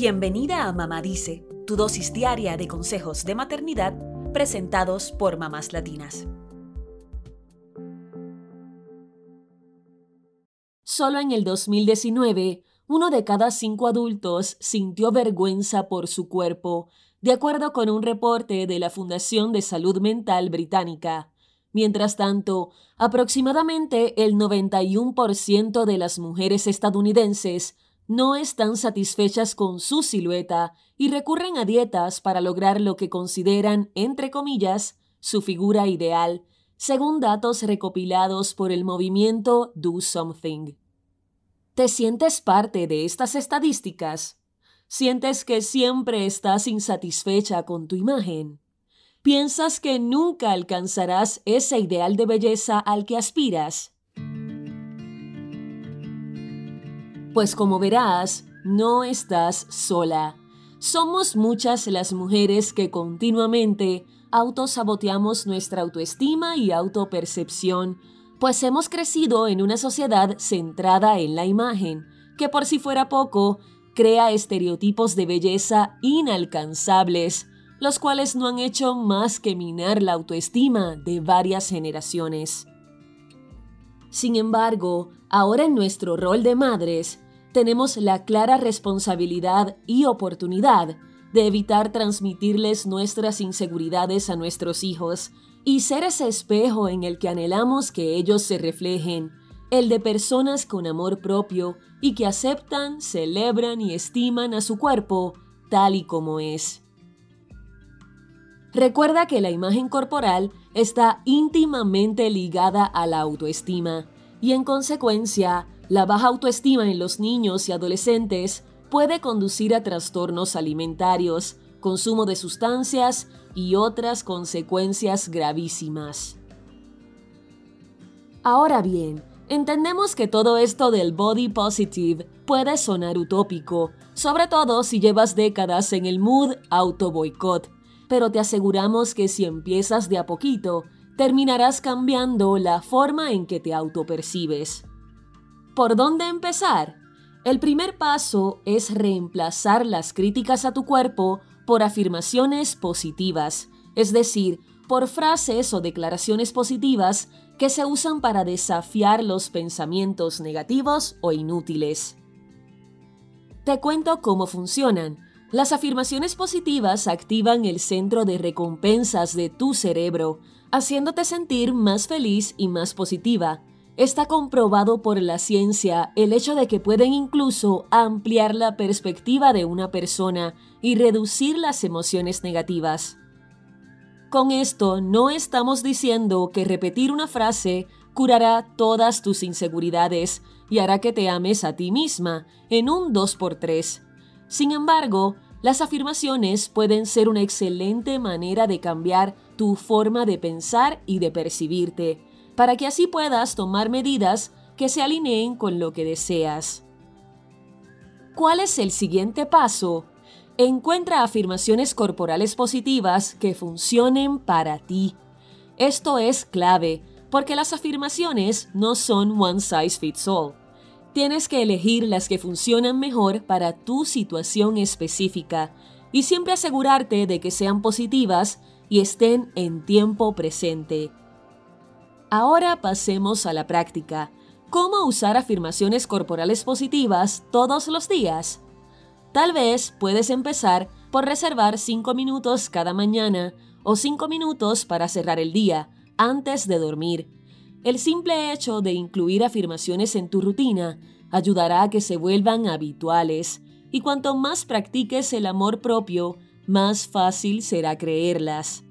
Bienvenida a Mamá Dice, tu dosis diaria de consejos de maternidad presentados por mamás latinas. Solo en el 2019, uno de cada cinco adultos sintió vergüenza por su cuerpo, de acuerdo con un reporte de la Fundación de Salud Mental Británica. Mientras tanto, aproximadamente el 91% de las mujeres estadounidenses no están satisfechas con su silueta y recurren a dietas para lograr lo que consideran, entre comillas, su figura ideal, según datos recopilados por el movimiento Do Something. ¿Te sientes parte de estas estadísticas? ¿Sientes que siempre estás insatisfecha con tu imagen? ¿Piensas que nunca alcanzarás ese ideal de belleza al que aspiras? Pues como verás, no estás sola. Somos muchas las mujeres que continuamente autosaboteamos nuestra autoestima y autopercepción, pues hemos crecido en una sociedad centrada en la imagen, que por si fuera poco, crea estereotipos de belleza inalcanzables, los cuales no han hecho más que minar la autoestima de varias generaciones. Sin embargo, ahora en nuestro rol de madres, tenemos la clara responsabilidad y oportunidad de evitar transmitirles nuestras inseguridades a nuestros hijos y ser ese espejo en el que anhelamos que ellos se reflejen, el de personas con amor propio y que aceptan, celebran y estiman a su cuerpo tal y como es. Recuerda que la imagen corporal está íntimamente ligada a la autoestima y en consecuencia, la baja autoestima en los niños y adolescentes puede conducir a trastornos alimentarios, consumo de sustancias y otras consecuencias gravísimas. Ahora bien, entendemos que todo esto del body positive puede sonar utópico, sobre todo si llevas décadas en el mood auto boicot, pero te aseguramos que si empiezas de a poquito, terminarás cambiando la forma en que te autopercibes. ¿Por dónde empezar? El primer paso es reemplazar las críticas a tu cuerpo por afirmaciones positivas, es decir, por frases o declaraciones positivas que se usan para desafiar los pensamientos negativos o inútiles. Te cuento cómo funcionan. Las afirmaciones positivas activan el centro de recompensas de tu cerebro, haciéndote sentir más feliz y más positiva, Está comprobado por la ciencia el hecho de que pueden incluso ampliar la perspectiva de una persona y reducir las emociones negativas. Con esto no estamos diciendo que repetir una frase curará todas tus inseguridades y hará que te ames a ti misma en un 2x3. Sin embargo, las afirmaciones pueden ser una excelente manera de cambiar tu forma de pensar y de percibirte para que así puedas tomar medidas que se alineen con lo que deseas. ¿Cuál es el siguiente paso? Encuentra afirmaciones corporales positivas que funcionen para ti. Esto es clave, porque las afirmaciones no son one size fits all. Tienes que elegir las que funcionan mejor para tu situación específica y siempre asegurarte de que sean positivas y estén en tiempo presente. Ahora pasemos a la práctica. ¿Cómo usar afirmaciones corporales positivas todos los días? Tal vez puedes empezar por reservar 5 minutos cada mañana o 5 minutos para cerrar el día, antes de dormir. El simple hecho de incluir afirmaciones en tu rutina ayudará a que se vuelvan habituales, y cuanto más practiques el amor propio, más fácil será creerlas.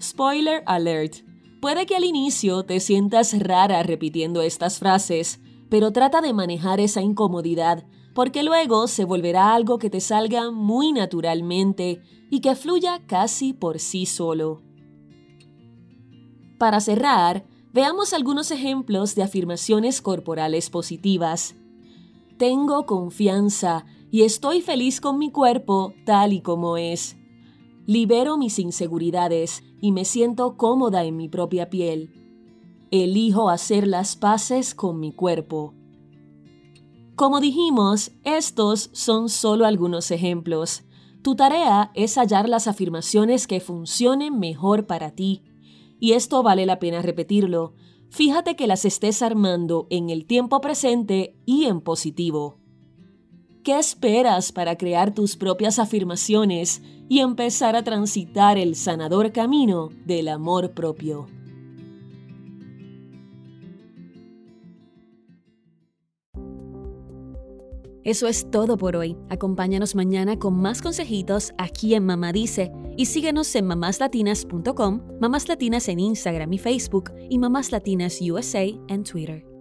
Spoiler alert. Puede que al inicio te sientas rara repitiendo estas frases, pero trata de manejar esa incomodidad, porque luego se volverá algo que te salga muy naturalmente y que fluya casi por sí solo. Para cerrar, veamos algunos ejemplos de afirmaciones corporales positivas. Tengo confianza y estoy feliz con mi cuerpo tal y como es. Libero mis inseguridades y me siento cómoda en mi propia piel. Elijo hacer las paces con mi cuerpo. Como dijimos, estos son solo algunos ejemplos. Tu tarea es hallar las afirmaciones que funcionen mejor para ti. Y esto vale la pena repetirlo. Fíjate que las estés armando en el tiempo presente y en positivo. ¿Qué esperas para crear tus propias afirmaciones y empezar a transitar el sanador camino del amor propio? Eso es todo por hoy. Acompáñanos mañana con más consejitos aquí en Mamá Dice y síguenos en mamáslatinas.com, Mamás Latinas en Instagram y Facebook y Mamás Latinas USA en Twitter.